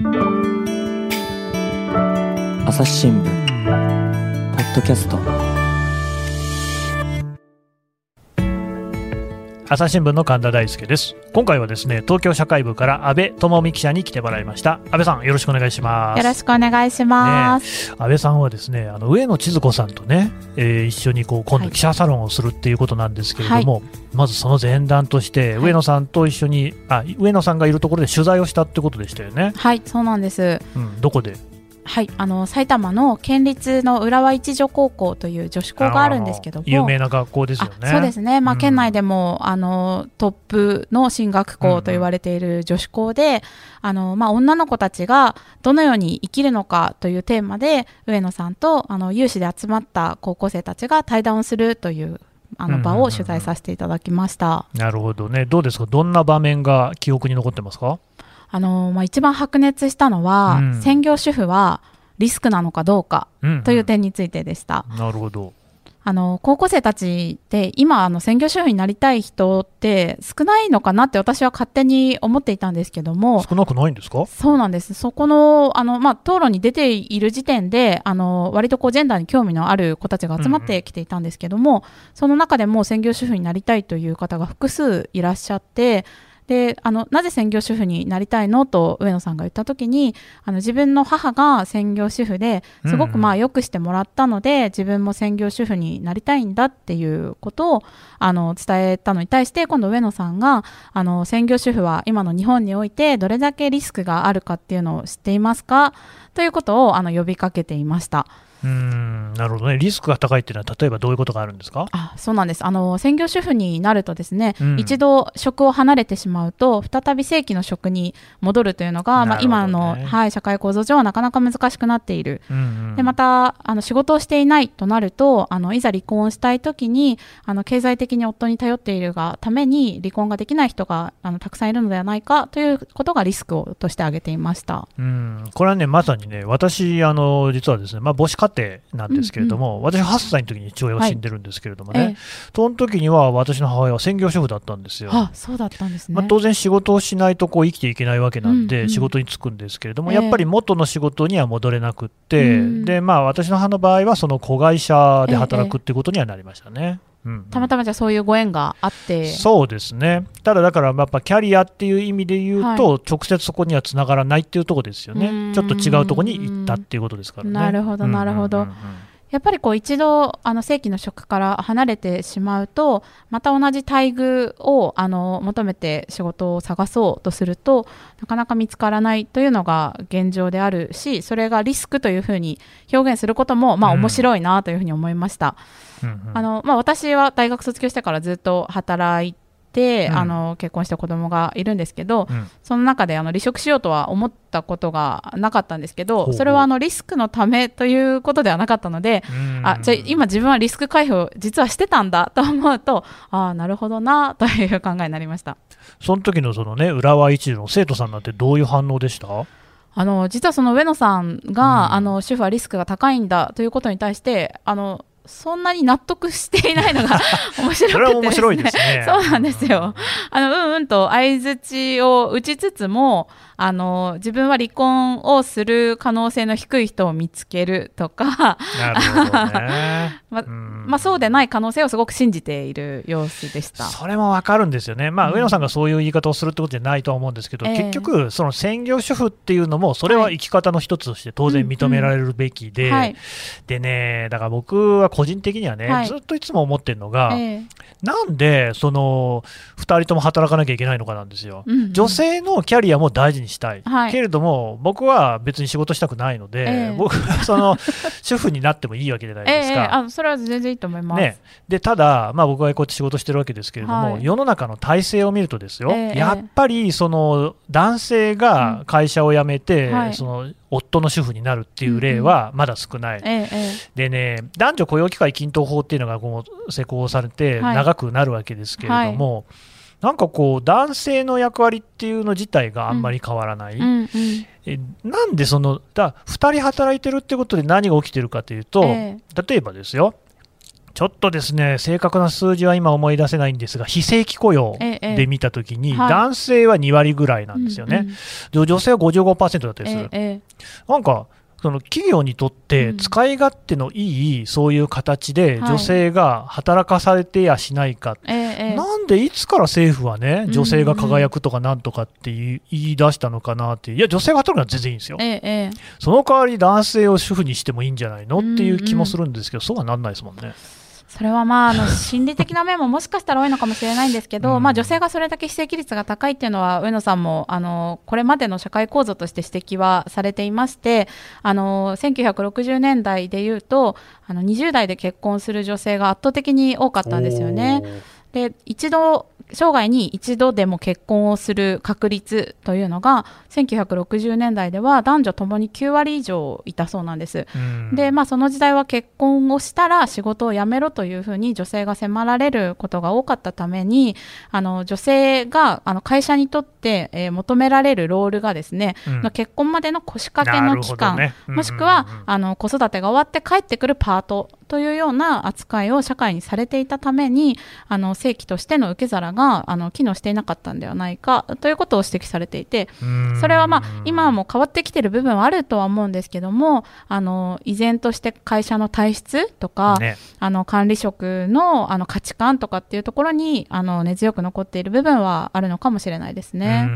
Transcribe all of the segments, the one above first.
朝日新聞ポッドキャスト朝日新聞の神田大輔です。今回はですね東京社会部から安倍智美記者に来てもらいました。安倍さんよろしくお願いします。よろしくお願いします、ね、安倍さんはですねあの上野千鶴子さんとね、えー、一緒にこう今度記者サロンをするっていうことなんですけれども、はい、まずその前段として上野さんと一緒に、はい、あ上野さんがいるところで取材をしたってことでしたよね。はいそうなんです、うん、どこで？はいあの埼玉の県立の浦和一女高校という女子校があるんですけども。有名な学校ですよね。そうですね、まあ、県内でも、うん、あのトップの進学校と言われている女子校で、うんうん、あのまあ、女の子たちがどのように生きるのかというテーマで上野さんとあの有志で集まった高校生たちが対談をするというあの場を取材させていただきました、なるほどね。どうですか？どんな場面が記憶に残ってますか？あのまあ、一番白熱したのは、うん、専業主婦はリスクなのかどうかという点についてでした。うんうん、なるほど。あの高校生たちって今あの専業主婦になりたい人って少ないのかなって私は勝手に思っていたんですけども。少なくないんですか？そうなんです。そこのあの、まあ、討論に出ている時点であの割とこうジェンダーに興味のある子たちが集まってきていたんですけども、うんうん、その中でも専業主婦になりたいという方が複数いらっしゃってであのなぜ専業主婦になりたいのと上野さんが言った時にあの自分の母が専業主婦ですごくまあよくしてもらったので、うんうん、自分も専業主婦になりたいんだっていうことをあの伝えたのに対して今度上野さんがあの専業主婦は今の日本においてどれだけリスクがあるかっていうのを知っていますか？ということをあの呼びかけていました。うんなるほどね、リスクが高いっていうのは、例えばどういうことがあるんですか？あそうなんです。あの、専業主婦になると、ですね、うん、一度職を離れてしまうと、再び正規の職に戻るというのが、ね、まあ、今の、はい、社会構造上はなかなか難しくなっている、うんうん、でまたあの仕事をしていないとなると、あのいざ離婚したいときにあの、経済的に夫に頼っているがために、離婚ができない人があのたくさんいるのではないかということがリスクをとして挙げていました。うん。これはね、まさにね、私、あの実はですね、まあ、母子家庭なんですけれども、うんうん、私、8歳の時に父親が死んでるんですけれどもね、はい、その時には私の母親は専業主婦だったんですよ。あそうだったんですね、まあ、当然、仕事をしないとこう生きていけないわけなんで、仕事に就くんですけれども、やっぱり元の仕事には戻れなくって、でまあ、私の母の場合は、その子会社で働くってことにはなりましたね。うんうん、たまたまじゃそういうご縁があって。そうですね、ただだからやっぱキャリアっていう意味で言うと、はい、直接そこにはつながらないっていうところですよね、ちょっと違うところに行ったっていうことですからね。なるほど、なるほど。やっぱりこう一度あの正規の職から離れてしまうとまた同じ待遇をあの求めて仕事を探そうとするとなかなか見つからないというのが現状であるしそれがリスクというふうに表現することもまあ面白いなというふうに思いました。あのまあ、私は大学卒業してからずっと働いて、うん、あの結婚した子供がいるんですけど、うん、その中であの離職しようとは思ったことがなかったんですけどそれはあのリスクのためということではなかったのであじゃあ今自分はリスク回避を実はしてたんだと思うとああなるほどなという考えになりました。その時のそのね浦和一の生徒さんなんてどういう反応でした？あの実はその上野さんが、うん、あの主婦はリスクが高いんだということに対してあのそんなに納得していないのが 面白くて、ね、それは面白いですね。そうなんですよ。あのうんうんと相づちを打ちつつも、あの自分は離婚をする可能性の低い人を見つけるとかままあ、そうでない可能性をすごく信じている様子でした。それも分かるんですよね、まあ、上野さんがそういう言い方をするってことじゃないとは思うんですけど、結局、その専業主婦っていうのも、それは生き方の一つとして当然認められるべきで、はい、でね、だから僕は個人的にはね、はい、ずっといつも思ってるのが、えー、なんでその2人とも働かなきゃいけないのかなんですよ。うんうん、女性のキャリアも大事にしたい、はい、けれども僕は別に仕事したくないので、えー、僕はその 主婦になってもいいわけじゃないですか。えー、あそれは全然いいと思います、ね、でただ、まあ、僕はこうやって仕事してるわけですけれども、はい、世の中の体制を見るとですよ、えー、やっぱりその男性が会社を辞めて、うんその夫の主婦になるっていう例はまだ少ない、うんうん、でね男女雇用機会均等法っていうのがこう施行されて長くなるわけですけれども、はい。なんかこう男性の役割っていうの自体があんまり変わらない、うんうんうん、えなんでそのだ2人働いてるってことで何が起きてるかというと、えー、例えばですよちょっとですね正確な数字は今思い出せないんですが、非正規雇用で見たときに、男性は2割ぐらいなんですよね、うんうん、女性は55%だったりする。えー、なんかその企業にとって使い勝手のいいそういう形で女性が働かされてやしないか、はい、なんでいつから政府はね女性が輝くとかなんとかって言い出したのかなっていや女性が働くのは全然いいんですよ、その代わり男性を主婦にしてもいいんじゃないのっていう気もするんですけど、そうはなんないですもんね。それはまああの心理的な面ももしかしたら多いのかもしれないんですけど、うん、まあ、女性がそれだけ非正規率が高いっていうのは上野さんもあのこれまでの社会構造として指摘はされていましてあの1960年代でいうとあの20代で結婚する女性が圧倒的に多かったんですよね。で一度生涯に一度でも結婚をする確率というのが1960年代では男女ともに9割以上いたそうなんです。で、まあ、その時代は結婚をしたら仕事を辞めろというふうに女性が迫られることが多かったためにあの女性があの会社にとって、えー、求められるロールがですね、うん、結婚までの腰掛けの期間、ね。うんうんうん、もしくはあの子育てが終わって帰ってくるパートというような扱いを社会にされていたためにあの正規としての受け皿があの機能していなかったんではないかということを指摘されていてそれはまあ今はもう変わってきている部分はあるとは思うんですけどもあの依然として会社の体質とか、ね、あの管理職のあの価値観とかっていうところにあの根強く残っている部分はあるのかもしれないですね。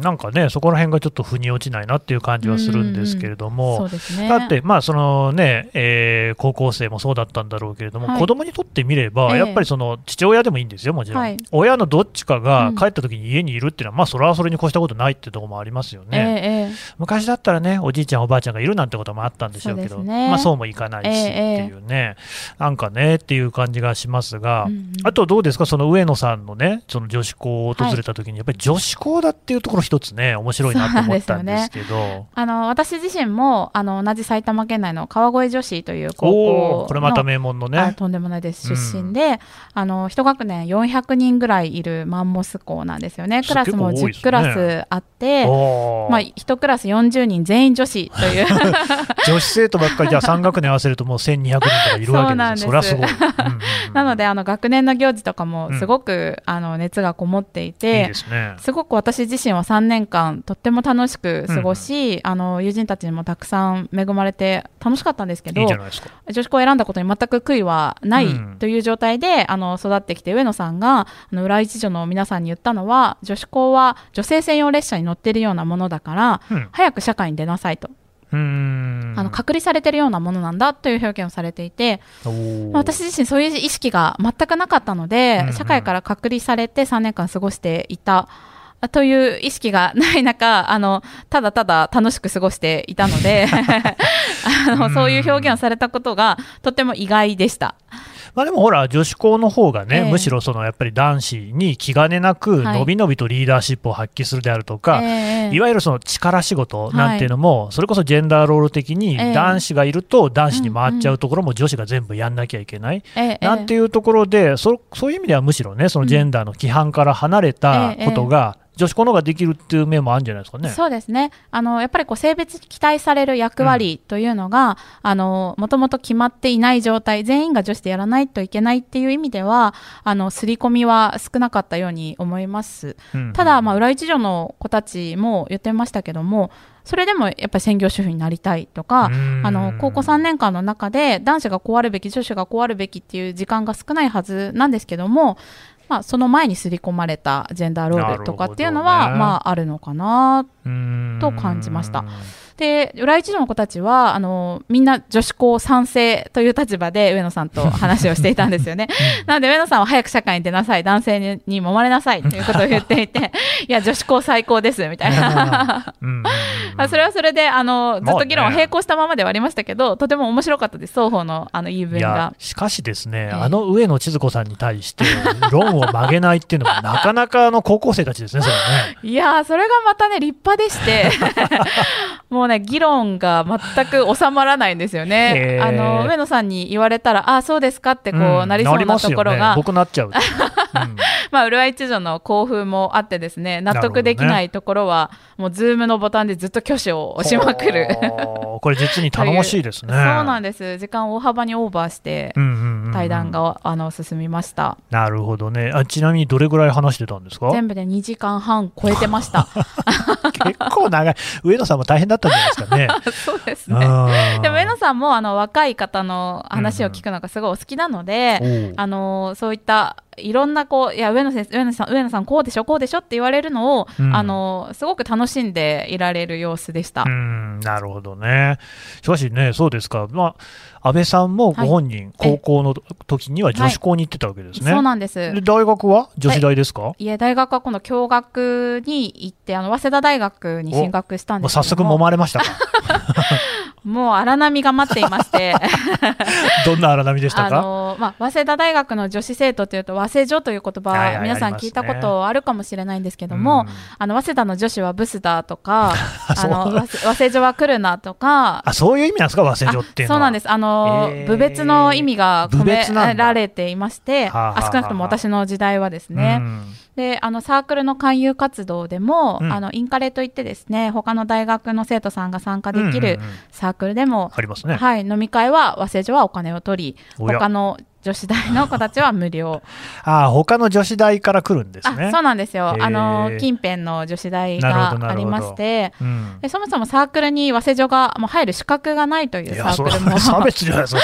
なんかねそこら辺がちょっと腑に落ちないなっていう感じはするんですけれども、ね、だってまあそのね、えー、高校生もそうだったんだろうけれども、はい、子供にとってみれば、やっぱりその父親でもいいんですよ、もちろん、はい、親のどっちかが帰った時に家にいるっていうのは、うん、まあそれはそれに越したことないっていうところもありますよね、えー、昔だったらね、おじいちゃん、おばあちゃんがいるなんてこともあったんでしょうけど、ね、まあそうもいかないしっていうね、えー、なんかねっていう感じがしますが、うんうん、あとどうですか、その上野さんのね、その女子校を訪れた時に、やっぱり女子校だっていうところ、一つね、面白いなと思ったんですけど、ね、あの私自身もあの同じ埼玉県内の川越女子という高校これまた名門のね。とんでもないです。出身で、うん、あの一学年400人ぐらいいるマンモス校なんですよね。クラスも10クラスあって、まあ、1クラス40人全員女子という。女子生徒ばっかりじゃあ3学年合わせるともう1200人とかいるわけです それはす。ごい、なのであの学年の行事とかもすごく、うん、あの熱がこもっていて、ね、すごく私自身は3年間とっても楽しく過ごし、うん、あの友人たちにもたくさん恵まれて楽しかったんですけど女子校を選んだことに全く悔いはないという状態で、あの育ってきて上野さんがあの浦一女の皆さんに言ったのは女子校は女性専用列車に乗っているようなものだから、うん、早く社会に出なさいと。あの隔離されてるようなものなんだという表現をされていて私自身そういう意識が全くなかったので、うんうん、社会から隔離されて3年間過ごしていたという意識がない中 あのただただ楽しく過ごしていたので あのそういう表現をされたことがとても意外でした。まあ、でもほら、女子校の方がね、えー、むしろそのやっぱり男子に気兼ねなく、のびのびとリーダーシップを発揮するであるとか、はい、いわゆるその力仕事なんていうのも、はい、それこそジェンダーロール的に、男子がいると男子に回っちゃうところも女子が全部やんなきゃいけない、えー、なんていうところでそ、そういう意味ではむしろね、そのジェンダーの規範から離れたことが、女子校の方ができるっていう面もあるんじゃないですかね。そうですね。あのやっぱりこう性別期待される役割というのが、うん、あのもともと決まっていない状態、全員が女子でやらないといけないっていう意味では、あの刷り込みは少なかったように思います。うんうん、ただまあ裏一条の子たちも言ってましたけども。それでもやっぱり専業主婦になりたいとかあの高校3年間の中で男子がこうあるべき女子がこうあるべきっていう時間が少ないはずなんですけどもまあ、その前に刷り込まれたジェンダーロールとかっていうのは、ね、まあ、あるのかなと感じました。で浦一の子たちはあのみんな女子校賛成という立場で上野さんと話をしていたんですよね。なので上野さんは早く社会に出なさい。男性に揉まれなさいということを言っていて いや女子校最高ですみたいな。それはそれであのずっと議論は並行したままではありましたけど、とても面白かったです双方のあの言い分が。しかしですね、えー、あの上野千鶴子さんに対して論を曲げないっていうのはなかなかの高校生たちですねそれね。いやそれがまたね立派でして。もうね議論が全く収まらないんですよね。あの上野さんに言われたらあそうですかってこう、うん、なりそうなところが、ね、僕なっちゃう。うん、まあ浦和一条の興奮もあってですね納得できないところは、ね、もうズームのボタンでずっと挙手を押しまくる。これ実に頼もしいですね。そうなんです。時間大幅にオーバーして、対談が、あの進みました。なるほどね。あちなみにどれぐらい話してたんですか？全部で2時間半超えてました。結構長い。上野さんも大変だったんじゃないですかね。そうですね。でも上野さんもあの若い方の話を聞くのがすごいお好きなので、うん。う。ん、あのそういったいろんなこういや上野先生上野さん上野さんこうでしょこうでしょって言われるのを、うん、あのすごく楽しんでいられる様子でした。うんなるほどね。しかしねそうですか。まあ安倍さんもご本人、はい、高校の時には女子校に行ってたわけですね。はい、そうなんです。で大学は？女子大ですか？いえ大学はこの共学に行ってあの早稲田大学に進学したんですけど早速揉まれましたか。もう荒波が待っていまして。どんな荒波でしたか、あのまあ、早稲田大学の女子生徒というと早稲女という言葉、皆さん聞いたことあるかもしれないんですけども、あの早稲田の女子はブスだとか あの早稲女は来るなとか。あそういう意味なんですか早稲女っていうそうなんです。あの、えー、部別の意味が込められていましてあ少なくとも私の時代はですね、うんであのサークルの勧誘活動でも、うん、あのインカレといってですね他の大学の生徒さんが参加できるサークルでも、ありますね、はい、飲み会は和製女はお金を取り他の女子大の子たちは無料。ああ他の女子大から来るんですね。そうなんですよ。あの近辺の女子大がありまして、うん、でそもそもサークルに早稲女がもう入る資格がないというサークルも。差別じゃないですか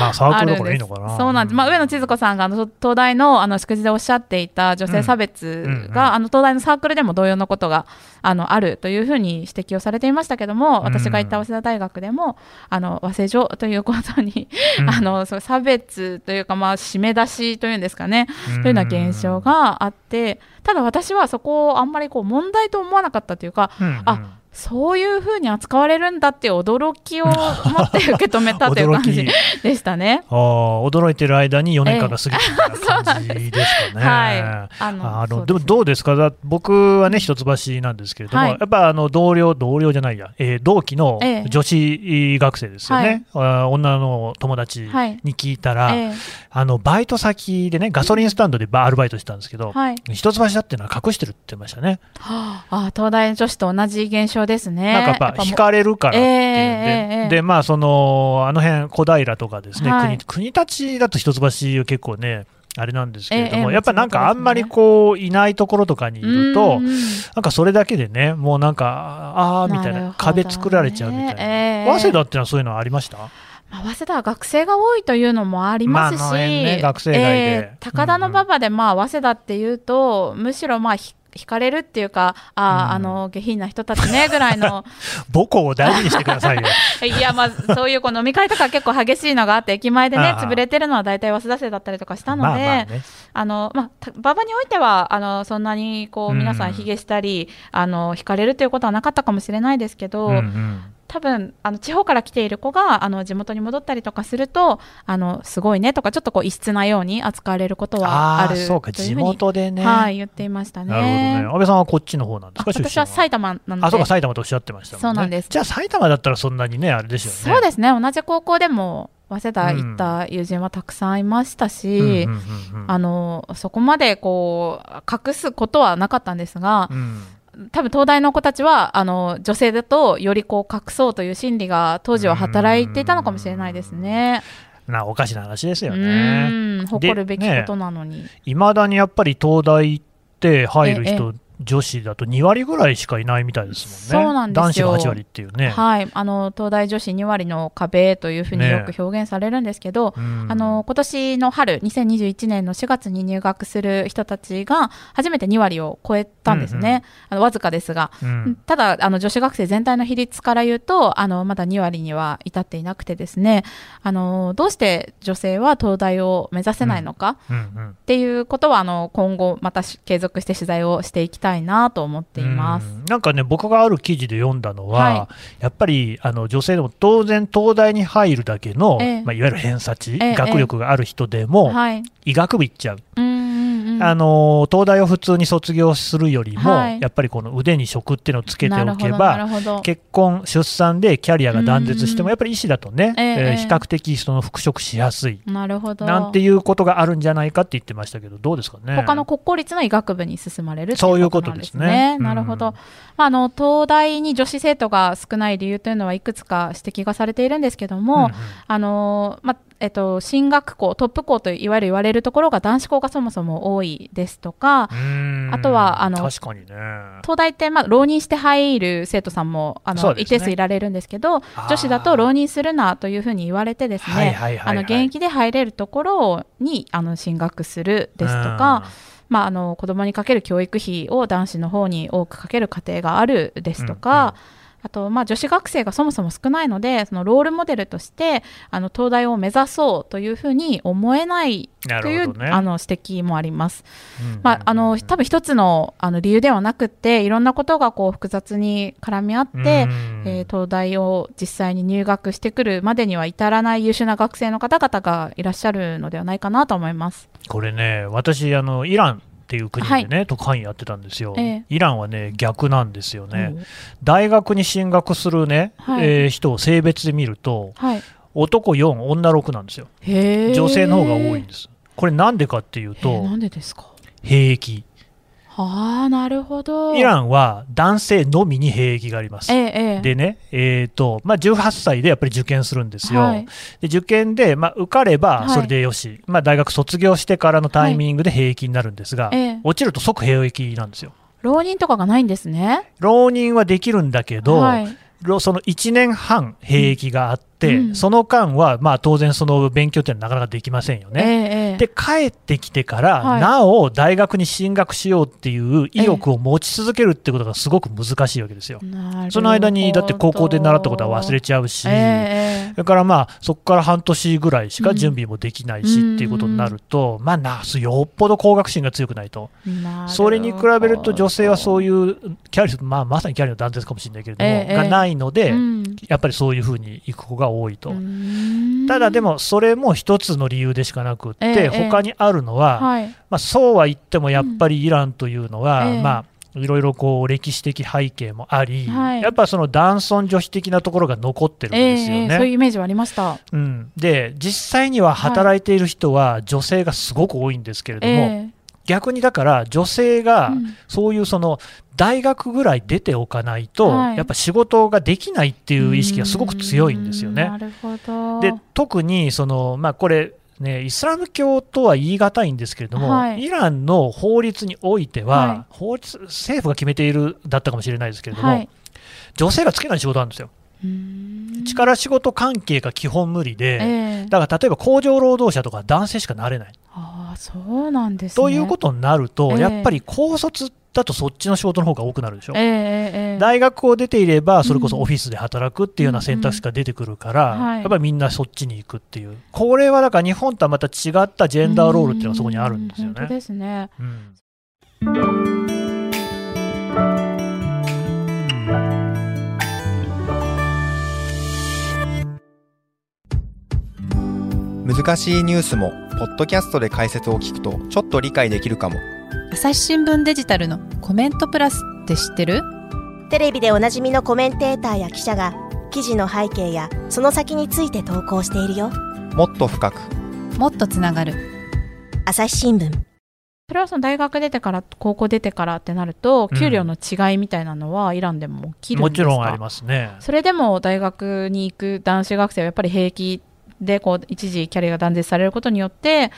まあサークルだからいいのかな。そうなんです、まあ、上野千鶴子さんがあの東大のあの祝辞でおっしゃっていた女性差別が、うん、あの東大のサークルでも同様のことがあのあるというふうに指摘をされていましたけども私が行った早稲田大学でもあの早稲女ということに、あのそう差別というか、まあ、締め出しというんですかね、というような現象があって、ただ私はそこをあんまりこう問題と思わなかったというか、うんうん、あそういうふうに扱われるんだって驚きを持って受け止めたという感じでしたね。あ驚いてる間に4年間が過ぎた感じですかね。はい、あのあのでもどうですか？僕はね一橋なんですけれども、はい、やっぱあの同僚同僚じゃないや、えー、同期の女子学生ですよね、はい、女の友達に聞いたら、はいあのバイト先でねガソリンスタンドでアルバイトしてたんですけど、一橋だっていうのは隠してるって言ってましたね。はあ、あ東大女子と同じ現象ですね。なんかやっぱ惹かれるからっていうんで、えー、でまあそのあの辺小平とかですね、はい、国国立だと一橋は結構ね。あれなんですけれども、えー、やっぱなんかあんまりこういないところとかにいると、なんかそれだけでね、もうなんか、ああみたいな、壁作られちゃうみたいな、えー、早稲田っていうのはそういうのありました？早稲田は学生が多いというのもありますし、まあね、学生えー、高田馬場でまあ早稲田っていうと、むしろまあ惹かれるっていうか、あ、うん、あの下品な人たちねぐらいの。母校を大事にしてくださいよ いや、まあ、そういうこう飲み会とか結構激しいのがあって、駅前でね、潰れてるのは大体早稲田生だったりとかしたので、あのまあ、馬場においてはあのそんなにこう皆さん、ひげしたり、うん、あの惹かれるということはなかったかもしれないですけど、うんうん多分あの地方から来ている子があの地元に戻ったりとかするとあのすごいねとかちょっとこう異質なように扱われることはあるそうか地元でね、はい、言っていましたね。なるほどね。安倍さんはこっちの方なんですか私は埼玉なので。あそうか埼玉とおっしゃってました、ね、そうなんです。じゃあ埼玉だったらそんなにねあれですよね。そうですね。同じ高校でも早稲田行った友人はたくさんいましたし、あのそこまでこう隠すことはなかったんですが、うん多分東大の子たちはあの女性だとよりこう隠そうという心理が当時は働いていたのかもしれないですね。なおかしな話ですよね。誇るべきことなのに。いま、ね、だにやっぱり東大って入る人女子だと2割ぐらいしかいないみたいですもんね、そうなんですよ。男子が8割っていうね、はい、あの東大女子2割の壁というふうによく表現されるんですけど、ね、あの今年の春、2021年の4月に入学する人たちが初めて2割を超えたんですね、うんうん、あのわずかですが、うん、ただあの、女子学生全体の比率から言うと、あのまだ2割には至っていなくて、ですね。あのどうして女性は東大を目指せないのか、うんうんうん、っていうことはあの今後、また継続して取材をしていきたいなと思っています。なんかね、僕がある記事で読んだのは、はい、やっぱりあの女性でも当然、東大に入るだけの、ええ、まあ、いわゆる偏差値、え、学力がある人でも、医学部行っちゃう。あの東大を普通に卒業するよりも、はい、やっぱりこの腕に職っていうのをつけておけば結婚出産でキャリアが断絶してもやっぱり医師だとね、えー、えー、比較的その復職しやすい。なるほど。なんていうことがあるんじゃないかって言ってましたけどどうですかね？他の国公立の医学部に進まれるそういうことですね。なるほど、あの東大に女子生徒が少ない理由というのはいくつか指摘がされているんですけども、うんうん、あのまえっと、進学校トップ校といわゆる言われるところが男子校がそもそも多いですとかあとはあのね、東大って、まあ、浪人して入る生徒さんもあの、ね、一定数いられるんですけど女子だと浪人するなというふうに言われてですね現役で入れるところにあの進学するですとか。まあ、あの子供にかける教育費を男子の方に多くかける家庭があるですとか、うんうんあと、まあ、女子学生がそもそも少ないのでそのロールモデルとしてあの東大を目指そうというふうに思えないという、ね、あの指摘もあります。まあ、あの多分一つのあの理由ではなくていろんなことがこう複雑に絡み合って、えー、東大を実際に入学してくるまでには至らない優秀な学生の方々がいらっしゃるのではないかなと思います。これね私あのイランっていう国でね、はい、特派員やってたんですよ、えー、イランはね逆なんですよね、うん、大学に進学するね、はい、えー、人を性別で見ると、はい、男4女6なんですよ。女性の方が多いんです。これなんでかっていうとなんでですか？兵役ああなるほど。イランは男性のみに兵役があります、ええ、でね、えーとまあ、18歳でやっぱり受験するんですよ、はい、で受験で、まあ、受かればそれでよし、はい、まあ、大学卒業してからのタイミングで兵役になるんですが、はい、落ちると即兵役なんですよ。浪人とかがないんですね。浪人はできるんだけど、その1年半兵役があって、うん、その間は、まあ、当然、その勉強っていうのはなかなかできませんよね。えー、で、帰ってきてから、はい、なお大学に進学しようっていう意欲を持ち続けるってことがすごく難しいわけですよ。その間に、だって高校で習ったことは忘れちゃうし、えー、それからまあ、そこから半年ぐらいしか準備もできないし、うん、っていうことになると、まあ、なよっぽど高学心が強くないと。それに比べると、女性はそういうキャリア、まあ、まさにキャリアの断絶かもしれないけれども、えー、がないので、うん、やっぱりそういうふうに行く子が多いと。ただでもそれも一つの理由でしかなくって、えー、他にあるのは、はい、まあ、そうは言ってもやっぱりイランというのは、うん、まあいろいろこう歴史的背景もあり、はい、やっぱその男尊女卑的なところが残ってるんですよね。えー、そういうイメージはありました、うん、で実際には働いている人は女性がすごく多いんですけれども、えー、逆にだから女性がそういうその大学ぐらい出ておかないと、やっぱ仕事ができないっていう意識がすごく強いんですよね。で特にその、まあ、これね、イスラム教とは言い難いんですけれども、はい、イランの法律においては、はい、法律政府が決めているだったかもしれないですけれども、はい、女性がつけない仕事なんですよ。力仕事関係が基本無理で、えー、だから例えば工場労働者とか男性しかなれない。あそうなんです、ね、ということになると、えー、やっぱり高卒だとそっちの仕事の方が多くなるでしょ、えー、大学を出ていればそれこそオフィスで働くっていうような選択肢が出てくるから、うんうん、やっぱりみんなそっちに行くっていう、これはだから日本とはまた違ったジェンダーロールっていうのがそこにあるんですよね。本当ですね、うん難しいニュースもポッドキャストで解説を聞くとちょっと理解できるかも。朝日新聞デジタルのコメントプラスって知ってる？テレビでおなじみのコメンテーターや記者が記事の背景やその先について投稿しているよ。もっと深く。もっとつながる。朝日新聞。それはその大学出てから高校出てからってなると給料の違いみたいなのはイランでも起きるんですか、もちろんありますね。それでも大学に行く男子学生はやっぱり平気でこう一時キャリアが断絶されることによって、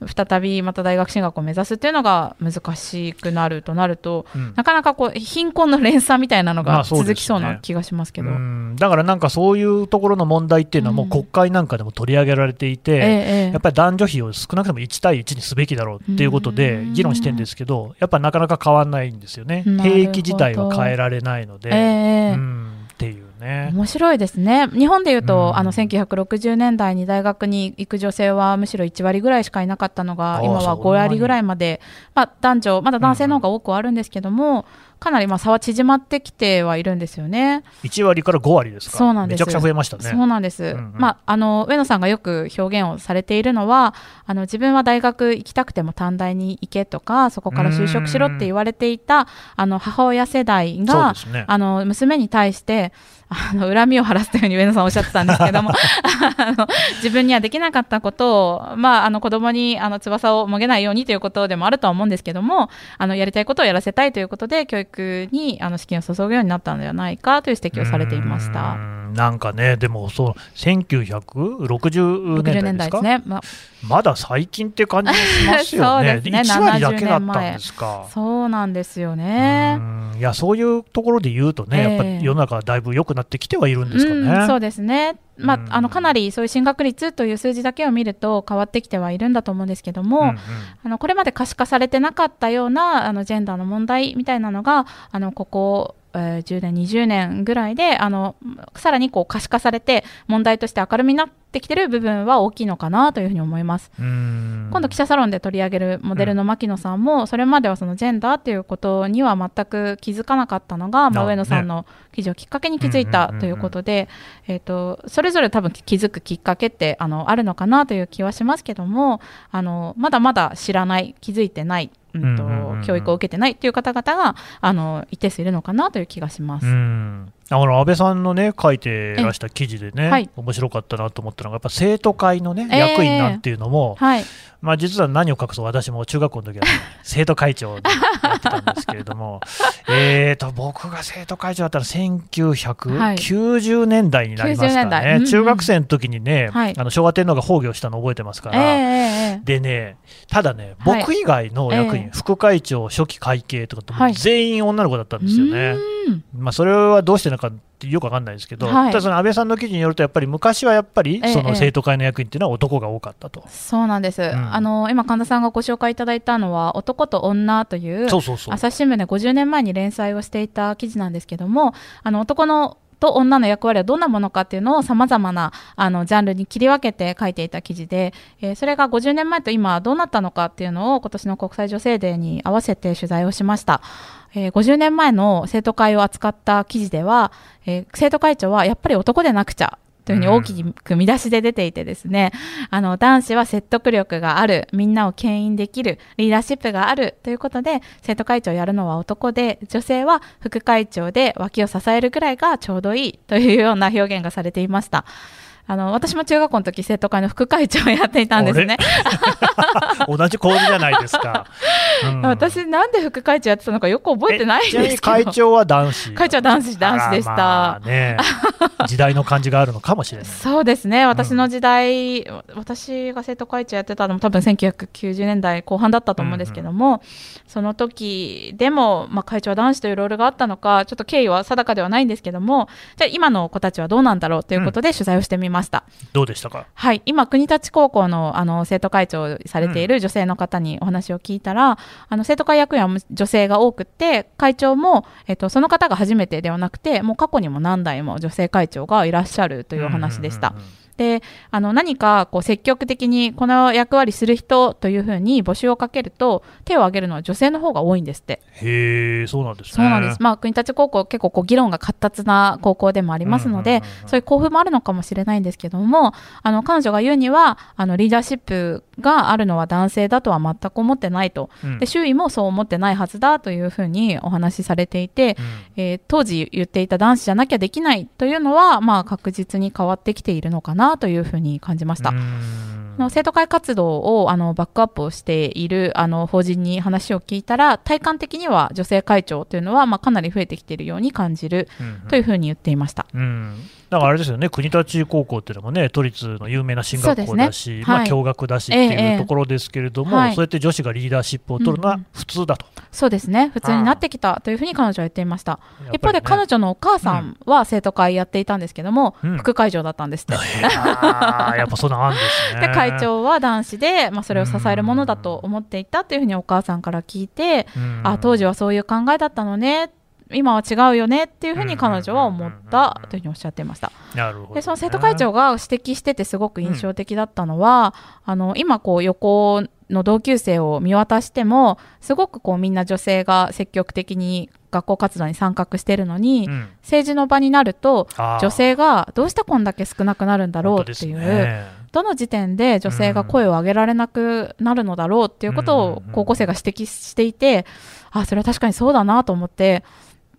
うん、再びまた大学進学を目指すっていうのが難しくなるとなると、うん、なかなかこう貧困の連鎖みたいなのが続きそうな気がしますけど、まあね、だからなんかそういうところの問題っていうのはもう国会なんかでも取り上げられていて、うん、やっぱり男女比を少なくとも1対1にすべきだろうっていうことで議論してるんですけどやっぱなかなか変わらないんですよね。兵役自体は変えられないので。えーっていうね。面白いですね。日本でいうと、うん、あの1960年代に大学に行く女性はむしろ1割ぐらいしかいなかったのが今は5割ぐらいまで、まあ、男女まだ男性の方が多くはあるんですけども、うんかなりまあ差は縮まってきてはいるんですよね。1割から5割ですか？そうなんです。めちゃくちゃ増えましたね。そうなんです、うんうん、まあ、あの上野さんがよく表現をされているのはあの自分は大学行きたくても短大に行けとかそこから就職しろって言われていたあの母親世代が、ね、あの娘に対してあの恨みを晴らすというふうに上野さんおっしゃってたんですけども あの自分にはできなかったことを、まあ、あの子供にあの翼をもげないようにということでもあるとは思うんですけどもあのやりたいことをやらせたいということで教育にあの資金を注ぐようになったのではないかという指摘をされていました。なんかね、でもそう、1960年代ですか、ね。ままだ最近って感じがしますよね、すね。1割だけだったんですか？そうなんですよね。いやそういうところで言うとね、やっぱり世の中はだいぶ良くなってきてはいるんですかね。うん、そうですね。まあ、あのかなりそういう進学率という数字だけを見ると変わってきてはいるんだと思うんですけども、うんうん、あのこれまで可視化されてなかったようなあのジェンダーの問題みたいなのがあのここえー、10年、20年ぐらいであのさらにこう可視化されて問題として明るみになってきてる部分は大きいのかなというふうに思います。今度記者サロンで取り上げるモデルの牧野さんも、うん、それまではそのジェンダーっていうことには全く気づかなかったのが、まあ、上野さんの記事をきっかけに気づいたということで、えーと、それぞれ多分気づくきっかけってあのあるのかなという気はしますけどもあのまだまだ知らない気づいてないうんと教育を受けてないっていう方々があの一定数いるのかなという気がします。うんあの安倍さんのね書いてらした記事でね、はい、面白かったなと思ったのがやっぱ生徒会のね、役員なんていうのも、はい、まあ、実は何を隠そう私も中学校の時は、ね、生徒会長でやってたんですけれども えと僕が生徒会長だったら1990年代になりますかね、はい、中学生の時にね、あの昭和天皇が崩御したの覚えてますから、えー、でねただね僕以外の役員、副会長初期会計とか全員女の子だったんですよね。まあ、それはどうしてなかよくわかんないですけど、はい、ただその安倍さんの記事によると、やっぱり昔はやっぱり、その生徒会の役員っていうのは男が多かったと、ええ、そうなんです、うん、あの今、神田さんがご紹介いただいたのは、男と女という朝日新聞で50年前に連載をしていた記事なんですけども、あの男のと女の役割はどんなものかっていうのをさまざまなあのジャンルに切り分けて書いていた記事で、えー、それが50年前と今どうなったのかっていうのを今年の国際女性デーに合わせて取材をしました。えー、50年前の生徒会を扱った記事では、えー、生徒会長はやっぱり男でなくちゃというふうに大きく見出しで出ていてですね、うん、あの男子は説得力があるみんなを牽引できるリーダーシップがあるということで生徒会長をやるのは男で女性は副会長で脇を支えるぐらいがちょうどいいというような表現がされていました。あの私も中学校の時生徒会の副会長をやっていたんですね。同じ構図じゃないですか。うん、私なんで副会長やってたのかよく覚えてないんですけど。会長は男子。会長は男子男子でした。まあね、時代の感じがあるのかもしれない。そうですね。私の時代、うん、私が生徒会長やってたのも多分1990年代後半だったと思うんですけども、うんうん、その時でもまあ会長は男子というロールがあったのかちょっと経緯は定かではないんですけども、じゃあ今の子たちはどうなんだろうということで取材をしてみました。どうでしたか？はい。今国立高校のあの生徒会長されている女性の方にお話を聞いたら、うん、あの生徒会役員は女性が多くて会長も、えっと、その方が初めてではなくてもう過去にも何代も女性会長がいらっしゃるというお話でした。うんうんうんうんであの何かこう積極的にこの役割する人というふうに募集をかけると手を挙げるのは女性の方が多いんですって。へえそうなんですね。そうなんです。まあ国立高校結構こう議論が活発な高校でもありますので、そういう興奮もあるのかもしれないんですけどもあの彼女が言うにはあのリーダーシップがあるのは男性だとは全く思ってないと、うん、で周囲もそう思ってないはずだというふうにお話しされていて、うん、えー、当時言っていた男子じゃなきゃできないというのは、まあ、確実に変わってきているのかなというふうに感じました。の生徒会活動をあのバックアップをしているあの法人に話を聞いたら体感的には女性会長というのは、まあ、かなり増えてきているように感じるというふうに言っていました。うんうんだからあれですよね、国立高校っていうのもね、都立の有名な進学校だし、ねはい、まあ、共学だしっていうところですけれども、ええそうやって女子がリーダーシップを取るのは普通だと、うんそうですね、普通になってきたというふうに彼女は言っていました。ね、一方で、彼女のお母さんは生徒会やっていたんですけども、うん、副会長だったんですって。やっぱそうなんですね。で会長は男子で、まあ、それを支えるものだと思っていたというふうにお母さんから聞いて、あ当時はそういう考えだったのね今は違うよねっていうふうに彼女は思ったというふうにおっしゃっていました。なるほど、ね、でその生徒会長が指摘しててすごく印象的だったのは、うん、あの今こう横の同級生を見渡してもすごくこうみんな女性が積極的に学校活動に参画してるのに、うん、政治の場になると女性がどうしてこんだけ少なくなるんだろうっていう。ね、どの時点で女性が声を上げられなくなるのだろうっていうことを高校生が指摘していて、あそれは確かにそうだなと思って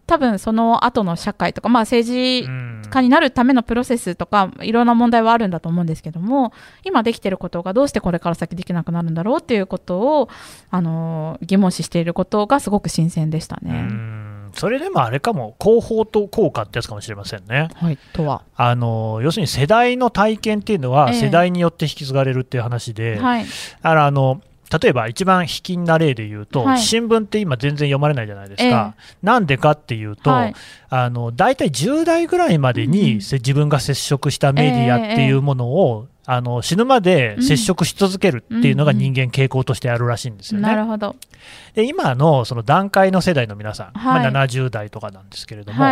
多分その後の社会とか、まあ、政治家になるためのプロセスとかいろんな問題はあるんだと思うんですけども今できてることがどうしてこれから先できなくなるんだろうっていうことをあの疑問視していることがすごく新鮮でしたね。それでもあれかも、広報と効果ってやつかもしれませんね。はい、とは。あの要するに世代の体験っていうのは、世代によって引き継がれるっていう話で、はい、あの例えば一番卑近な例で言うと、はい、新聞って今全然読まれないじゃないですか。なんでかっていうと、はい、あの大体10代ぐらいまでに、うん、自分が接触したメディアっていうものを、えー、あの死ぬまで接触し続けるっていうのが人間傾向としてあるらしいんですよね。なるほど。で今のその段階の世代の皆さん、はい、まあ、70代とかなんですけれども、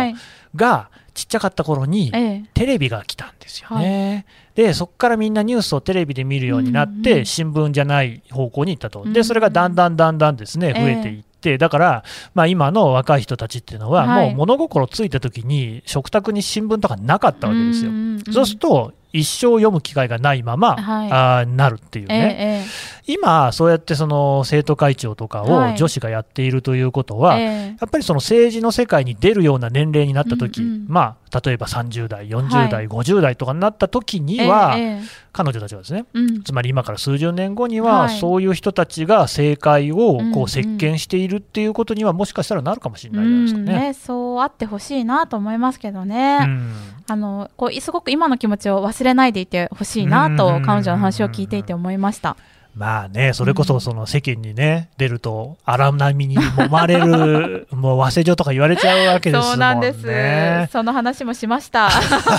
がちっちゃかった頃に、テレビが来たんですよね。でそこからみんなニュースをテレビで見るようになって、うんうん、新聞じゃない方向に行ったと、でそれがだんだんだんだんですね増えていって、だから、まあ、今の若い人たちっていうのは、もう物心ついた時に食卓に新聞とかなかったわけですよ。そうすると一生読む機会がないまま、はい、あなるっていうね、えー、今、そうやってその生徒会長とかを女子がやっているということは、はい、やっぱりその政治の世界に出るような年齢になった時、うんうん、まあ例えば30代、40代、はい、50代とかになった時には、えー、彼女たちはですね、うん、つまり今から数十年後には、そういう人たちが政界をこう席巻しているっていうことには、もしかしたらなるかもしれないじゃないですかね。うんねそうあってほしいなと思いますけどね。うん。あのこうすごく今の気持ちを忘れないでいてほしいなと彼女の話を聞いていて思いました。まあね、それこそその世間にね、出ると荒波に揉まれる、もう和製女とか言われちゃうわけですもんね。そうなんです。その話もしました。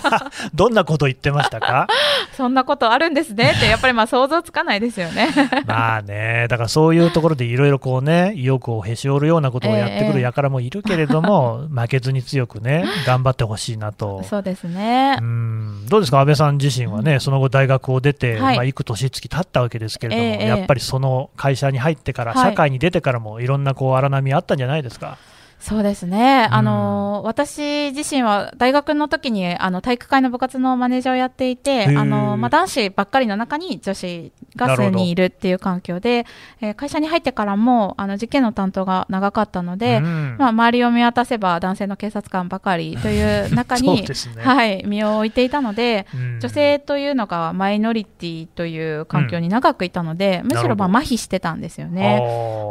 どんなこと言ってましたか？そんなことあるんですねって、やっぱりまあ想像つかないですよね。まあね、だからそういうところでいろいろこうね、意欲をへし折るようなことをやってくる輩もいるけれども、えー、負けずに強くね、頑張ってほしいなと。そうですね。うんどうですか、安倍さん自身はね、うん、その後大学を出て、はい、まあ、幾年月経ったわけですけれども、えー、やっぱりその会社に入ってから、社会に出てからもいろんなこう荒波あったんじゃないですか。そうですね、うん、あの私自身は大学の時にあの体育会の部活のマネージャーをやっていてあの、まあ、男子ばっかりの中に女子が数人いるっていう環境で、えー、会社に入ってからもあの事件の担当が長かったので、うん、まあ、周りを見渡せば男性の警察官ばかりという 中にね、はい、身を置いていたので、うん、女性というのがマイノリティという環境に長くいたので、むしろまあ麻痺してたんですよね。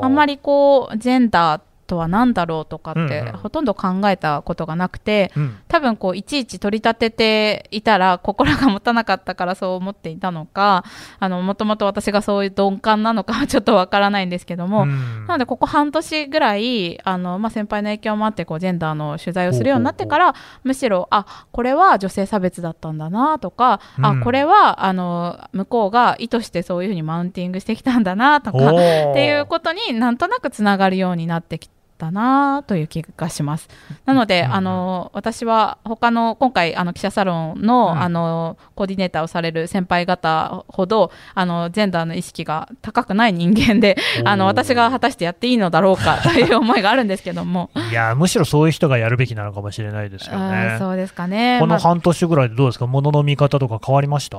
あんまりこうジェンダーとは何だろうとかってほとんど考えたことがなくて、うん、多分こういちいち取り立てていたら心が持たなかったからそう思っていたのかもともと私がそういう鈍感なのかは ちょっとわからないんですけども、うん、なのでここ半年ぐらいあの、まあ、先輩の影響もあってこうジェンダーの取材をするようになってからむしろあこれは女性差別だったんだなとか、うん、あこれはあの向こうが意図してそういうふうにマウンティングしてきたんだなとかっていうことになんとなくつながるようになってきて。ったなという気がします。なので、うん、あの私は他の今回あの記者サロンのうん、あのコーディネーターをされる先輩方ほどあのジェンダーの意識が高くない人間で、あの私が果たしてやっていいのだろうか という思いがあるんですけども。いやむしろそういう人がやるべきなのかもしれないですよね。そうですかね。この半年ぐらいでどうですか、ものの見方とか変わりました？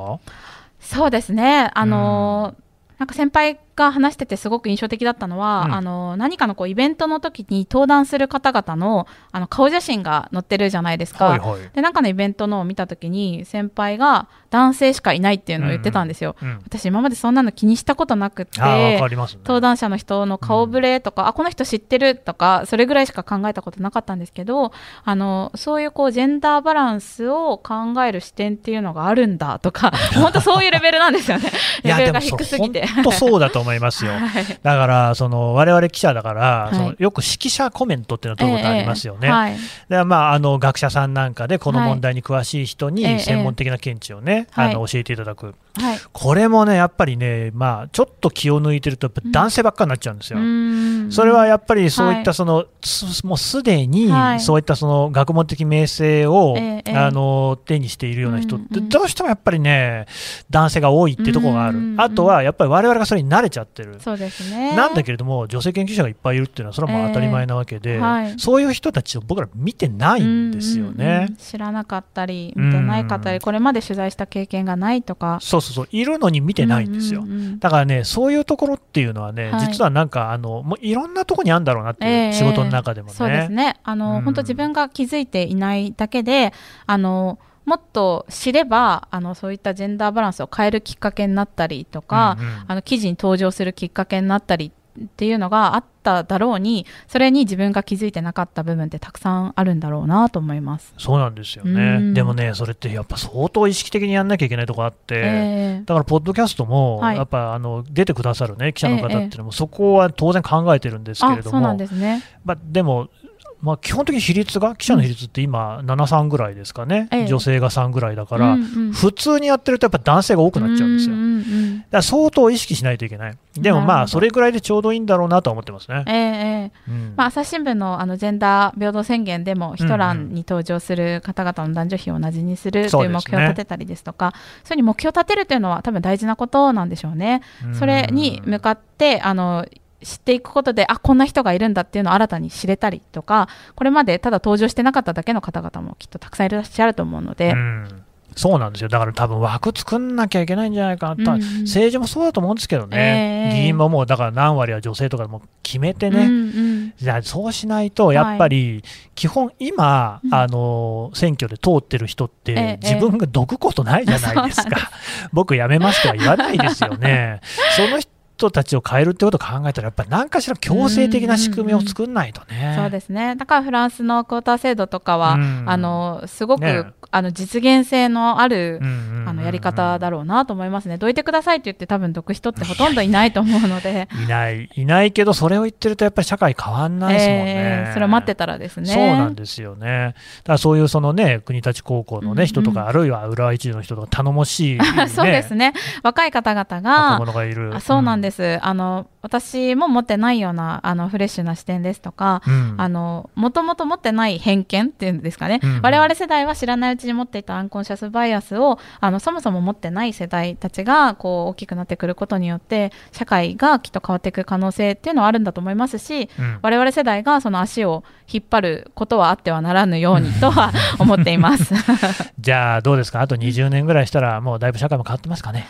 そうですね。あの、うん、なんか先輩が話しててすごく印象的だったのは、うん、あの何かのこうイベントの時に登壇する方々のあの顔写真が載ってるじゃないですか。はいはい、でなんかのイベントのを見た時に先輩が男性しかいないっていうのを言ってたんですよ。うんうん、私今までそんなの気にしたことなくて、ね、登壇者の人の顔ぶれとか、うん、あこの人知ってるとかそれぐらいしか考えたことなかったんですけどあのそういうこうジェンダーバランスを考える視点っていうのがあるんだとか 本当そういうレベルなんですよね。レベルが低すぎて。本当そうだと思いますよ。はい、だからその我々記者だから、はい、そのよく指揮者コメントっていうのを取ることありますよね。えーはい、でまああの学者さんなんかでこの問題に詳しい人に専門的な見地をね、あの教えていただく。はい、これもね、やっぱりね、まあ、ちょっと気を抜いてると、男性ばっかりになっちゃうんですよ。うん、それはやっぱりそういったその、はい、もうすでにそういったその学問的名声を、あの手にしているような人って、どうしてもやっぱりね、男性が多いっていうところがある、あとはやっぱり我々がそれに慣れちゃってる、そうですね、なんだけれども、女性研究者がいっぱいいるっていうのは、それはまあ当たり前なわけで、そういう人たちを僕ら見てないんですよね。知らなかったり、見てないかったり、これまで取材した経験がないとか。そうそうそう。いるのに見てないんですよ、うんうんうん、だからねそういうところっていうのはね、はい、実はなんかあのもういろんなところにあるんだろうなっていう、仕事の中でもね、そうですね。あの、うん、本当自分が気づいていないだけであのもっと知ればあのそういったジェンダーバランスを変えるきっかけになったりとか、うんうん、あの記事に登場するきっかけになったりっっていうのがあっただろうにそれに自分が気づいてなかった部分ってたくさんあるんだろうなと思います。そうなんですよね、でもねそれってやっぱ相当意識的にやんなきゃいけないところあって、えー、だからポッドキャストも、やっぱあの出てくださるね記者の方っていうのも、そこは当然考えてるんですけれどもそうなんですね、まあ、でもまあ、基本的に比率が、記者の比率って今、7、3ぐらいですかね、ええ、女性が3ぐらいだから、うんうん、普通にやってるとやっぱ男性が多くなっちゃうんですよ。うんうんうん、だから相当意識しないといけない。でもまあ、それぐらいでちょうどいいんだろうなと思ってますね。ええ。うん、まあ、朝日新聞のあのジェンダー平等宣言でも、一欄に登場する方々の男女比を同じにするという目標を立てたりですとか、そういうふうに目標を立てるというのは、多分大事なことなんでしょうね。それに向かってあの知っていくことであこんな人がいるんだっていうのを新たに知れたりとかこれまでただ登場してなかっただけの方々もきっとたくさんいらっしゃると思うので。うそうなんですよ。だから多分枠作んなきゃいけないんじゃないかな、うん、政治もそうだと思うんですけどね、えー、議員ももうだから何割は女性とかも決めてね、うんうん、じゃそうしないとやっぱり基本今、あの選挙で通ってる人って自分がどくことないじゃないですか、えー、僕辞めますとは言わないですよね。その人人たちを変えるってことを考えたら、やっぱり何かしら強制的な仕組みを作んないとね。そうですね。だからフランスのクォーター制度とかは、あの、すごく、ね、あの、実現性のある、あの、やり方だろうなと思いますね。どいてくださいって言って多分、読人ってほとんどいないと思うので。いない、いないけど、それを言ってるとやっぱり社会変わんないですもんね。えー、それを待ってたらですね。そうなんですよね。だからそういうそのね、国立高校のね、人とか、あるいは浦和一の人とか頼もしい、ね、そうですね。若い方々が。若者がいる。あそうなんです。あの、私も持ってないようなあのフレッシュな視点ですとか、うん、あのもともと持ってない偏見っていうんですかね、うん。うん、我々世代は知らないうちに持っていたアンコンシャスバイアスをあのそもそも持ってない世代たちがこう大きくなってくることによって社会がきっと変わっていく可能性っていうのはあるんだと思いますし、うん、我々世代がその足を引っ張ることはあってはならぬようにとは 思っています。じゃあどうですか？あと20年ぐらいしたらもうだいぶ社会も変わってますかね？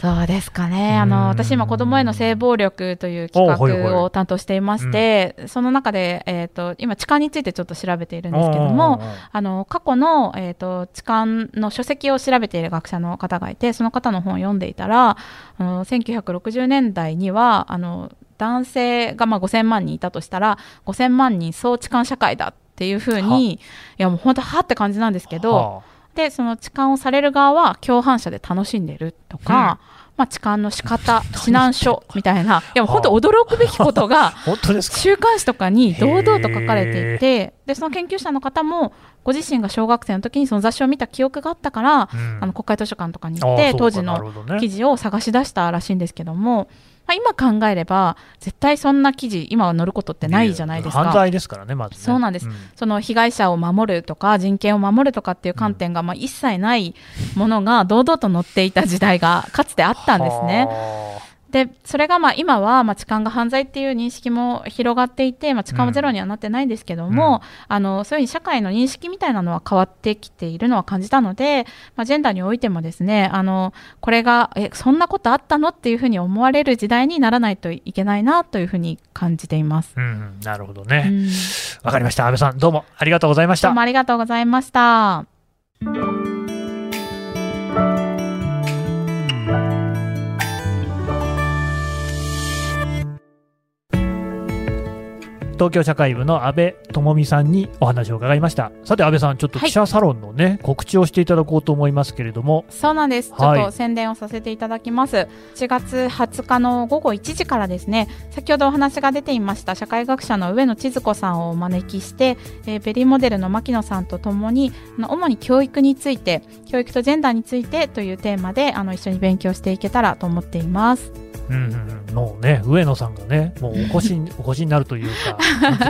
そうですかね。あの、私今子供への性暴力という企画を担当していまして、その中で、えっ、ー、と、今痴漢についてちょっと調べているんですけども、あの、過去の、えっ、ー、と、痴漢の書籍を調べている学者の方がいて、その方の本を読んでいたら、あの、1960年代には、あの、男性がまあ5000万人いたとしたら、5000万人総痴漢社会だっていうふうに、いやもう本当はって感じなんですけど、でその痴漢をされる側は共犯者で楽しんでるとか、うん、まあ、痴漢の仕方指南書 みたいな。いや本当驚くべきことが週刊誌とかに堂々と書かれていてでその研究者の方もご自身が小学生の時にその雑誌を見た記憶があったから、うん、あの国会図書館とかに行って当時の記事を探し出したらしいんですけども。まあ、今考えれば絶対そんな記事今は載ることってないじゃないですか。犯罪ですからねまず、ね、そうなんです、うん、その被害者を守るとか人権を守るとかっていう観点が、まあ、一切ないものが堂々と載っていた時代がかつてあったんですね。でそれがまあ今はまあ痴漢が犯罪っていう認識も広がっていて、まあ、痴漢はゼロにはなってないんですけども、うん、あのそういうふうに社会の認識みたいなのは変わってきているのは感じたので、まあ、ジェンダーにおいてもですねあのこれがえそんなことあったのっていうふうに思われる時代にならないといけないなというふうに感じています。うん、なるほどね。わ、うん、かりました。安倍さんどうもありがとうございました。どうもありがとうございました。東京社会部の安倍智美さんにお話を伺いました。さて安倍さんちょっと記者サロンのね、はい、告知をしていただこうと思いますけれども。そうなんです、はい、ちょっと宣伝をさせていただきます。4月20日の午後1時からですね先ほどお話が出ていました社会学者の上野千鶴子さんをお招きして、えー、ベリーモデルの牧野さんとともに主に教育について教育とジェンダーについてというテーマであの一緒に勉強していけたらと思っていますうんうん、もうね、上野さんがね、もうお越し お越しになるというか、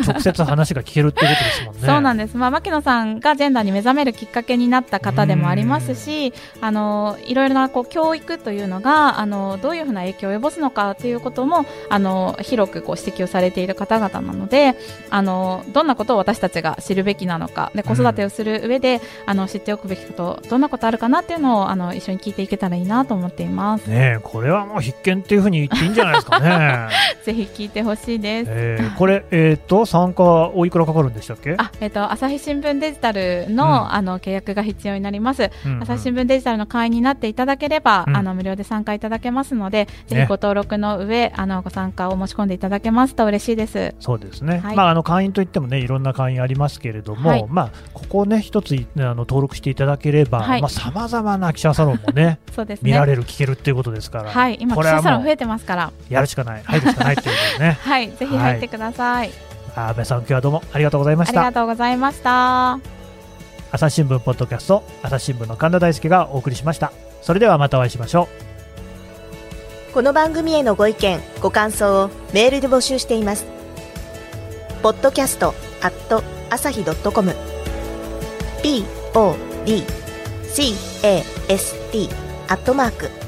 直接話が聞けるっていうことですもんね。そうなんです。まあ、牧野さんがジェンダーに目覚めるきっかけになった方でもありますし、あの、いろいろなこう教育というのが、あの、どういうふうな影響を及ぼすのかということも、あの、広くこう指摘をされている方々なので、あの、どんなことを私たちが知るべきなのか、で、子育てをする上で、あの、知っておくべきこと、どんなことあるかなっていうのを、あの、一緒に聞いていけたらいいなと思っています。ねこれはもう必見っていうふふうに言っていいんじゃないですかね。ぜひ聞いてほしいです。えー、これ、えっ、ー、と、参加おいくらかかるんでしたっけ？あ、えっ、ー、と、朝日新聞デジタルの、うん、あの、契約が必要になります、うんうん。朝日新聞デジタルの会員になっていただければ、うん、あの、無料で参加いただけますので、ぜひご登録の上、あの、ご参加を申し込んでいただけますと嬉しいです。そうですね。はい、まあ、あの、会員といってもね、いろんな会員ありますけれども、はい、まあ、ここね、一つ、あの、登録していただければ、はい、まあ、さまざまな記者サロンもね、そうですね見られる、聞けるっていうことですから。はい、今、記者サロン増えてますから。やるしかない、入るしかないっていうことね。はい、ぜひ入ってください。安倍さん、今日はどうもありがとうございました。ありがとうございました。朝日新聞ポッドキャスト、朝日新聞の神田大輔がお送りしました。それではまたお会いしましょう。この番組へのご意見、ご感想をメールで募集しています。ポッドキャストアット朝日ドットコム p o d c a s t アットマーク